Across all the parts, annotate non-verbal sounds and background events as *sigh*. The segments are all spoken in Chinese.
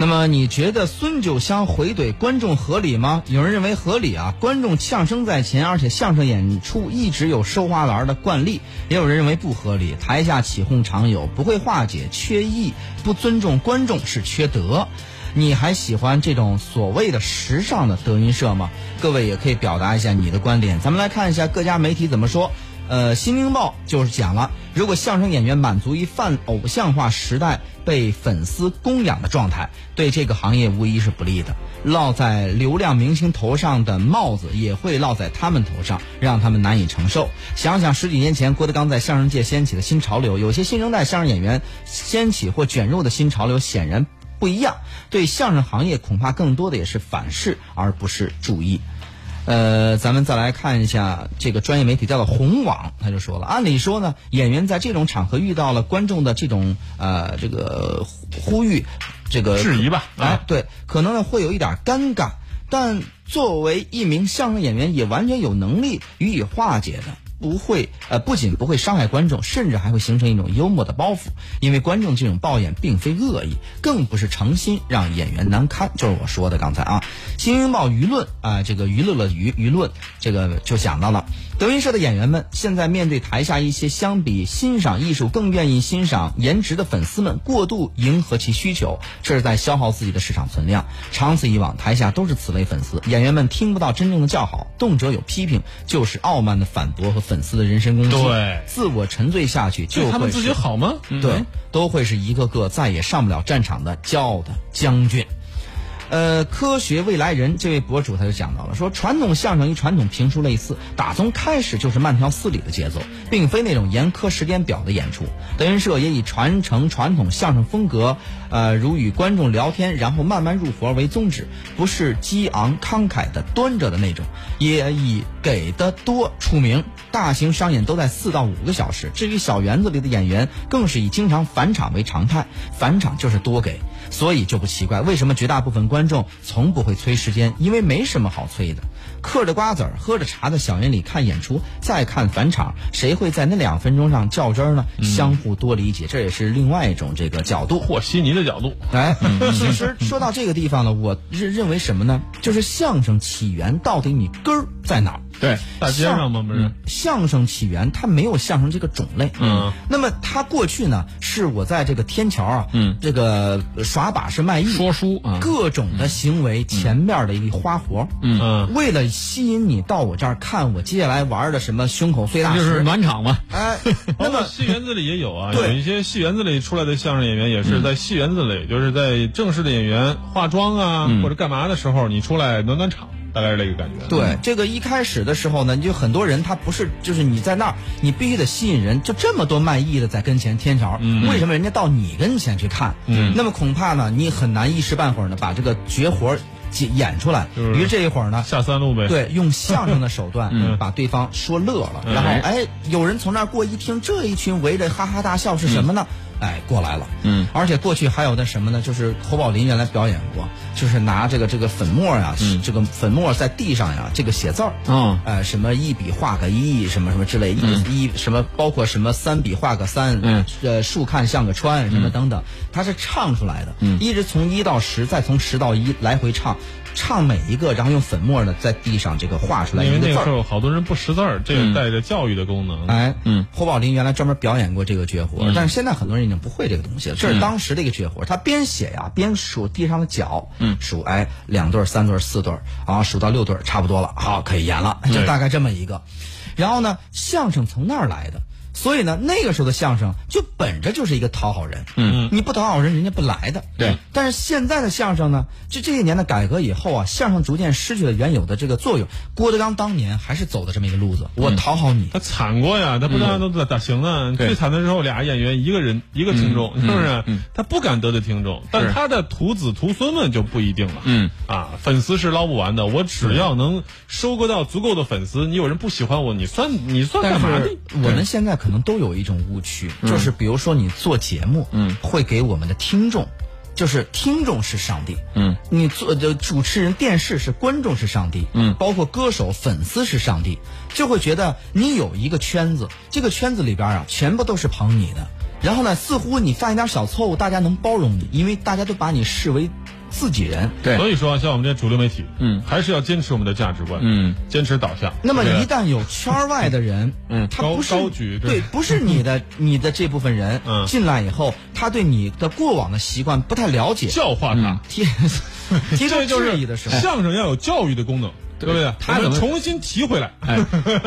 那么你觉得孙九香回怼观众合理吗？有人认为合理啊，观众相声在前，而且相声演出一直有收花篮的惯例。也有人认为不合理，台下起哄常有，不会化解，缺义，不尊重观众是缺德。你还喜欢这种所谓的时尚的德云社吗？各位也可以表达一下你的观点。咱们来看一下各家媒体怎么说。呃，《新京报》就是讲了，如果相声演员满足于泛偶像化时代被粉丝供养的状态，对这个行业无疑是不利的。落在流量明星头上的帽子也会落在他们头上，让他们难以承受。想想十几年前郭德纲在相声界掀起的新潮流，有些新生代相声演员掀起或卷入的新潮流显然不一样。对相声行业，恐怕更多的也是反噬，而不是注意。呃，咱们再来看一下这个专业媒体叫做红网，他就说了，按理说呢，演员在这种场合遇到了观众的这种呃这个呼吁，这个质疑吧，哎，对，可能呢会有一点尴尬，但作为一名相声演员，也完全有能力予以化解的。不会，呃，不仅不会伤害观众，甚至还会形成一种幽默的包袱。因为观众这种抱怨并非恶意，更不是诚心让演员难堪。就是我说的刚才啊，《新京报》舆论啊，这个娱乐了舆舆论，这个就想到了德云社的演员们，现在面对台下一些相比欣赏艺术更愿意欣赏颜值的粉丝们，过度迎合其需求，这是在消耗自己的市场存量。长此以往，台下都是此类粉丝，演员们听不到真正的叫好，动辄有批评，就是傲慢的反驳和。粉丝的人身攻击，对，自我沉醉下去，就他们自己好吗？对，都会是一个个再也上不了战场的骄傲的将军。呃，科学未来人这位博主他就讲到了，说传统相声与传统评书类似，打从开始就是慢条斯理的节奏，并非那种严苛时间表的演出。德云社也以传承传统相声风格，呃，如与观众聊天，然后慢慢入活为宗旨，不是激昂慷慨的端着的那种，也以给的多出名。大型商演都在四到五个小时，至于小园子里的演员，更是以经常返场为常态，返场就是多给。所以就不奇怪，为什么绝大部分观众从不会催时间，因为没什么好催的。嗑着瓜子儿，喝着茶，的小园里看演出，再看返场，谁会在那两分钟上较真儿呢？相互多理解，这也是另外一种这个角度，和稀泥的角度。哎，其实说到这个地方呢，我认认为什么呢？就是相声起源到底你根儿在哪儿？对，大街上吗？不是，相声起源它没有相声这个种类。嗯，那么它过去呢，是我在这个天桥啊，嗯，这个耍把式卖艺、说书啊，各种的行为前面的一花活。嗯嗯，为了吸引你到我这儿看我接下来玩的什么胸口碎大石，就是暖场嘛。哎，*laughs* 那么戏园子里也有啊，对有一些戏园子里出来的相声演员也是在戏园子里，就是在正式的演员化妆啊或者干嘛的时候，你出来暖暖场。大概是这个感觉。对，这个一开始的时候呢，就很多人他不是，就是你在那儿，你必须得吸引人，就这么多卖艺的在跟前天桥，为什么人家到你跟前去看？嗯，那么恐怕呢，你很难一时半会儿呢把这个绝活儿演演出来。于是这一会儿呢，下三路呗。，对，用相声的手段 *laughs* 嗯把对方说乐了，嗯然后哎，有人从那儿过一听，这一群围着哈哈大笑是什么呢？哎，过来了。嗯，而且过去还有那什么呢？就是侯宝林原来表演过，就是拿这个这个粉末呀，嗯。这个粉末在地上呀，这个写字儿。嗯呃，什么一笔画个一，什么什么之类，一一什么包括什么三笔画个三，嗯，呃，竖看像个川，什么等等，他是唱出来的，嗯。一直从一到十，再从十到一来回唱，唱每一个，然后用粉末呢在地上这个画出来因为一个字儿。那个时候好多人不识字儿，这个带着教育的功能。哎，嗯，侯宝林原来专门表演过这个绝活，嗯但是现在很多人已经不会这个东西了。这是当时的一个绝活，他边写呀边数地上的脚，嗯数哎两对儿、三对儿、四对儿，啊数到六对儿差不多了，好可以演了，就大概这么一个。然后呢，相声从那儿来的。所以呢，那个时候的相声就本着就是一个讨好人，嗯。你不讨好人，人家不来的。对，但是现在的相声呢，就这些年的改革以后啊，相声逐渐失去了原有的这个作用。郭德纲当年还是走的这么一个路子，我讨好你，他惨过呀，他不但都咋咋行呢？对最惨的时候，俩演员一个人一个听众，是不是？他不敢得罪听众，但他的徒子徒孙们就不一定了。嗯。啊，粉丝是捞不完的，我只要能收割到足够的粉丝，你有人不喜欢我，你算你算干嘛的？我们现在可能都有一种误区，就是比如说你做节目，嗯，会给我们的听众，就是听众是上帝，嗯，你做的主持人、电视是观众是上帝，嗯。包括歌手、粉丝是上帝，就会觉得你有一个圈子，这个圈子里边啊，全部都是捧你的。然后呢，似乎你犯一点小错误，大家能包容你，因为大家都把你视为自己人。对。所以说，像我们这些主流媒体，嗯。还是要坚持我们的价值观，嗯，坚持导向。那么一旦有圈儿外的人，嗯。高他不是高举这对，不是你的 *laughs* 你的这部分人嗯。进来以后，他对你的过往的习惯不太了解，教化他，提 *laughs* 提出这就质疑的时候，相声要有教育的功能，对不对？他怎么重新提回来？*laughs* 哎，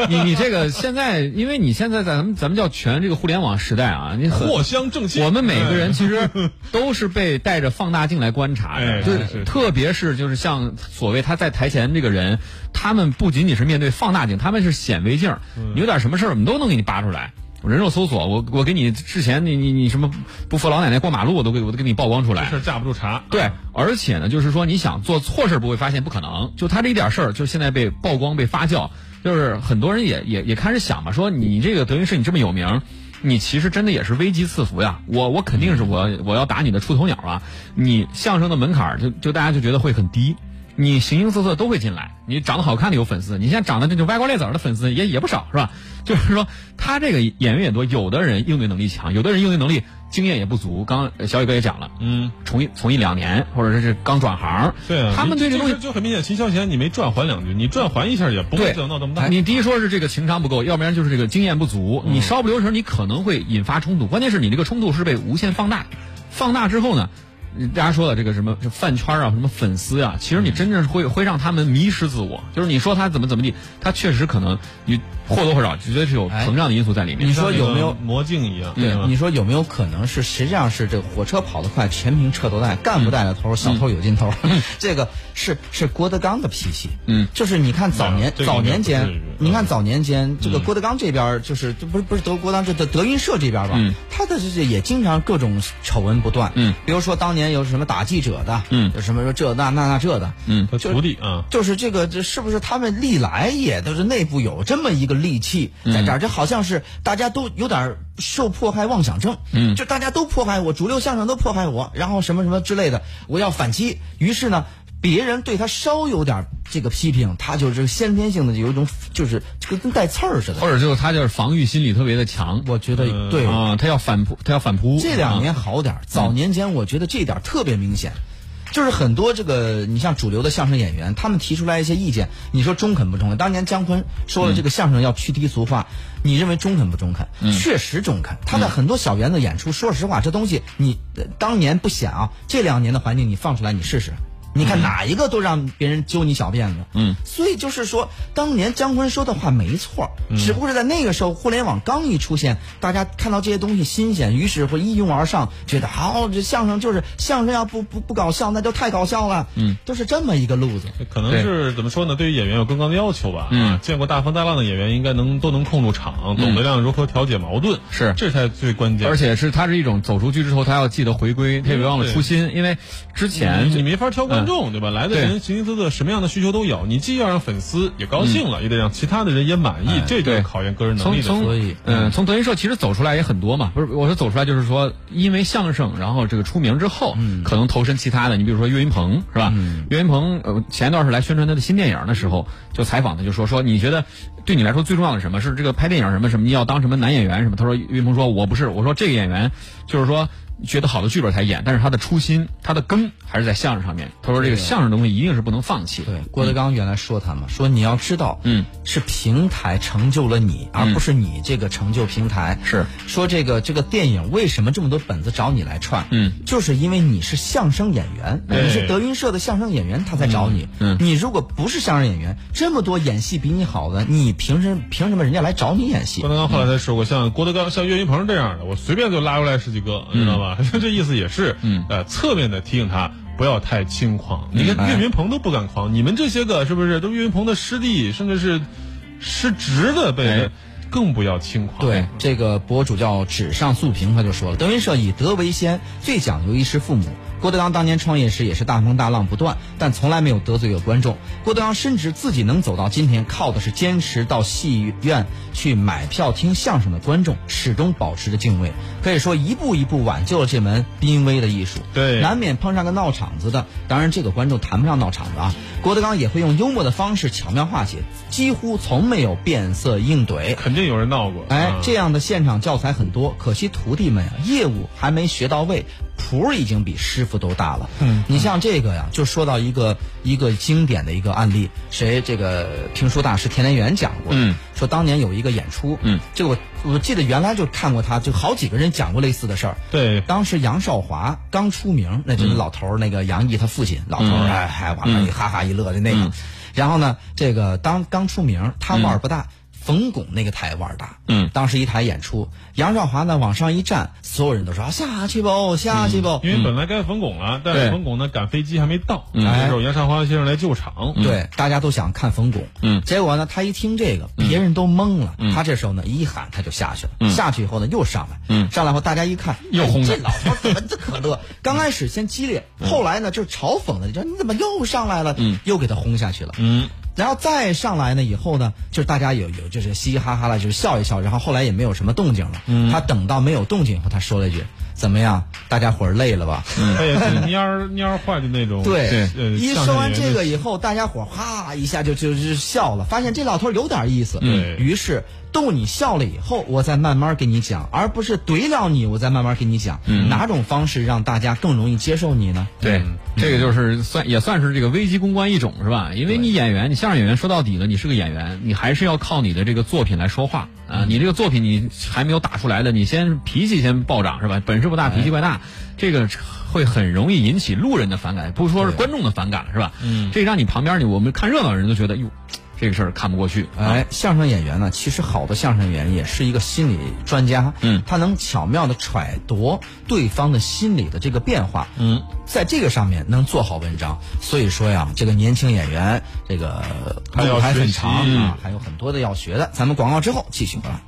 你你这个现在，因为你现在在咱们咱们叫全这个互联网时代啊，你很藿香正气。我们每个人哎其实 *laughs* 都是被带着放大镜来观察的，哎就是是特别是就是像所谓他在台前这个人，他们不仅仅是面对放大镜，他们是显微镜，嗯你有点什么事儿，我们都能给你扒出来。人肉搜索，我我给你之前你你你什么不扶老奶奶过马路，我都给我都给你曝光出来这。事架不住查。对，而且呢，就是说你想做错事儿不会发现，不可能。就他这一点事儿，就现在被曝光、被发酵，就是很多人也也也开始想嘛，说你这个德云社你这么有名，你其实真的也是危机四伏呀。我我肯定是我我要打你的出头鸟啊。你相声的门槛儿就就大家就觉得会很低。你形形色色都会进来，你长得好看的有粉丝，你现在长得这就歪瓜裂枣的粉丝也也不少，是吧？*laughs* 就是说，他这个演员也多，有的人应对能力强，有的人应对能力经验也不足。刚刚小雨哥也讲了，嗯，从一从一两年，或者是刚转行，对啊，他们对这东西就，很明显，秦霄贤你没转还两句，你转还一下也不会对闹这么大。你第一说是这个情商不够，要不然就是这个经验不足，你稍不留神，你可能会引发冲突。关键是你这个冲突是被无限放大，放大之后呢？大家说的这个什么饭圈啊，什么粉丝啊，其实你真正会会让他们迷失自我。就是你说他怎么怎么地，他确实可能你或多或少绝对是有膨胀的因素在里面。你说有没有魔镜一样？对吧，你说有没有可能是实际上是这个火车跑得快，全凭车头带，干部带了头，小偷有劲头。*laughs* 这个是是郭德纲的脾气。嗯，就是你看早年这个早年间你看早年间这个嗯郭德纲这边就是这不是不是德国当这德德云社这边吧嗯，他的这这也经常各种丑闻不断。嗯，比如说当年有什么打记者的，嗯有什么说这那那那这的，嗯他徒弟啊，就是这个，这是不是他们历来也都是内部有这么一个戾气在这儿？这好像是大家都有点受迫害妄想症，嗯就大家都迫害我，主流相声都迫害我，然后什么什么之类的，我要反击。于是呢，别人对他稍有点这个批评，他就是先天性的有一种就是这个跟带刺儿似的。或者就是他就是防御心理特别的强，我觉得嗯对，啊，他要反扑，他要反扑。这两年啊好点儿，早年间我觉得这点特别明显，就是很多这个你像主流的相声演员，他们提出来一些意见，你说中肯不中肯？当年姜昆说了这个相声要去低俗化，你认为中肯不中肯？确实中肯。他在很多小园子演出，说实话，这东西你呃当年不显啊，这两年的环境你放出来你试试。你看哪一个都让别人揪你小辫子，嗯，所以就是说，当年姜昆说的话没错，只不过是在那个时候，互联网刚一出现，大家看到这些东西新鲜，于是会一拥而上，觉得好，这相声就是相声，要不不不搞笑，那就太搞笑了，嗯，都是这么一个路子。可能是怎么说呢？对于演员有更高的要求吧。嗯啊，见过大风大浪的演员应该能都能控住场，懂得让如何调解矛盾，是。这才最关键。而且是他是一种走出去之后，他要记得回归，他也别忘了初心，因为之前你你没法挑观众，对吧？来的人形形色色，什么样的需求都有。你既要让粉丝也高兴了，也得让其他的人也满意，这就是对考验个人能力的。从从所以嗯，从德云社其实走出来也很多嘛，不是我说走出来就是说，因为相声，然后这个出名之后，可能投身其他的，你比如说岳云鹏是吧？岳云鹏呃前一段是来宣传他的新电影的时候，就采访他就说说你觉得对你来说最重要的是什么？是这个拍电影什么什么？你要当什么男演员什么？他说岳云鹏说我不是，我说这个演员就是说。觉得好的剧本才演，但是他的初心，他的根还是在相声上面。他说这个相声东西一定是不能放弃。对，郭德纲原来说他嘛，说你要知道，嗯，是平台成就了你，而不是你这个成就平台。是说这个这个电影为什么这么多本子找你来串？嗯，就是因为你是相声演员，对你是德云社的相声演员，他才找你。嗯你如果不是相声演员，这么多演戏比你好的，你凭什凭什么人家来找你演戏郭？德纲后来才说过，像郭德纲、像岳云鹏这样的，我随便就拉过来十几个，你知道吧？*laughs* 这意思也是，嗯呃，侧面的提醒他不要太轻狂。你看哎岳云鹏都不敢狂，你们这些个是不是都岳云鹏的师弟，甚至是师侄的辈哎的，更不要轻狂。对，这个博主叫纸上素萍，他就说了，德云社以德为先，最讲究衣食父母。郭德纲当年创业时也是大风大浪不断，但从来没有得罪过观众。郭德纲深知自己能走到今天，靠的是坚持到戏院去买票听相声的观众，始终保持着敬畏。可以说一步一步挽救了这门濒危的艺术。对难免碰上个闹场子的，当然这个观众谈不上闹场子啊。郭德纲也会用幽默的方式巧妙化解，几乎从没有变色硬怼。肯定有人闹过。哎啊，这样的现场教材很多，可惜徒弟们啊，业务还没学到位，谱已经比师傅都大了。嗯，你像这个呀，就说到一个一个经典的一个案例，谁这个评书大师田连元讲过，嗯，说当年有一个演出，嗯，这个我我记得原来就看过他，就好几个人讲过类似的事儿。对，当时杨少华刚出名，那就是老头儿，那个杨毅他父亲，老头儿哎还往那一哈哈一乐的那个。然后呢，这个当刚出名，他腕儿不大。冯巩那个台腕儿大，嗯，当时一台演出，杨少华呢往上一站，所有人都说啊下去吧，下去吧，因为本来该冯巩了，但是冯巩呢赶飞机还没到，嗯这时候杨少华先生来救场，对，大家都想看冯巩，嗯，结果呢，他一听这个，别人都懵了，他这时候呢一喊他就下去了，下去以后呢又上来，嗯。上来后大家一看，又这老头怎么这可乐？*laughs* 刚开始先激烈，后来呢就嘲讽的，你说你怎么又上来了？嗯，又给他轰下去了，嗯。然后再上来呢，以后呢，就是大家有有就是嘻嘻哈哈了，就是笑一笑，然后后来也没有什么动静了。嗯，他等到没有动静以后，他说了一句：“怎么样，大家伙儿累了吧？”他也是蔫儿 *laughs* 蔫儿坏的那种。对，呃，一说完这个以后，大家伙儿哈一下就就就笑了，发现这老头儿有点意思。对于是逗你笑了以后，我再慢慢给你讲，而不是怼了你，我再慢慢给你讲。哪种方式让大家更容易接受你呢？对，这个就是算也算是这个危机公关一种是吧？因为你演员，你相声演员说到底呢，你是个演员，你还是要靠你的这个作品来说话啊。你这个作品你还没有打出来的，你先脾气先暴涨是吧？本事不大，脾气怪大，这个会很容易引起路人的反感，不说是观众的反感了是吧？嗯，这让你旁边你我们看热闹的人都觉得哟。这个事儿看不过去，哎，相声演员呢，其实好的相声演员也是一个心理专家，嗯，他能巧妙的揣度对方的心理的这个变化，嗯，在这个上面能做好文章。所以说呀，这个年轻演员，这个路还很长啊，还有很多的要学的。咱们广告之后继续回来。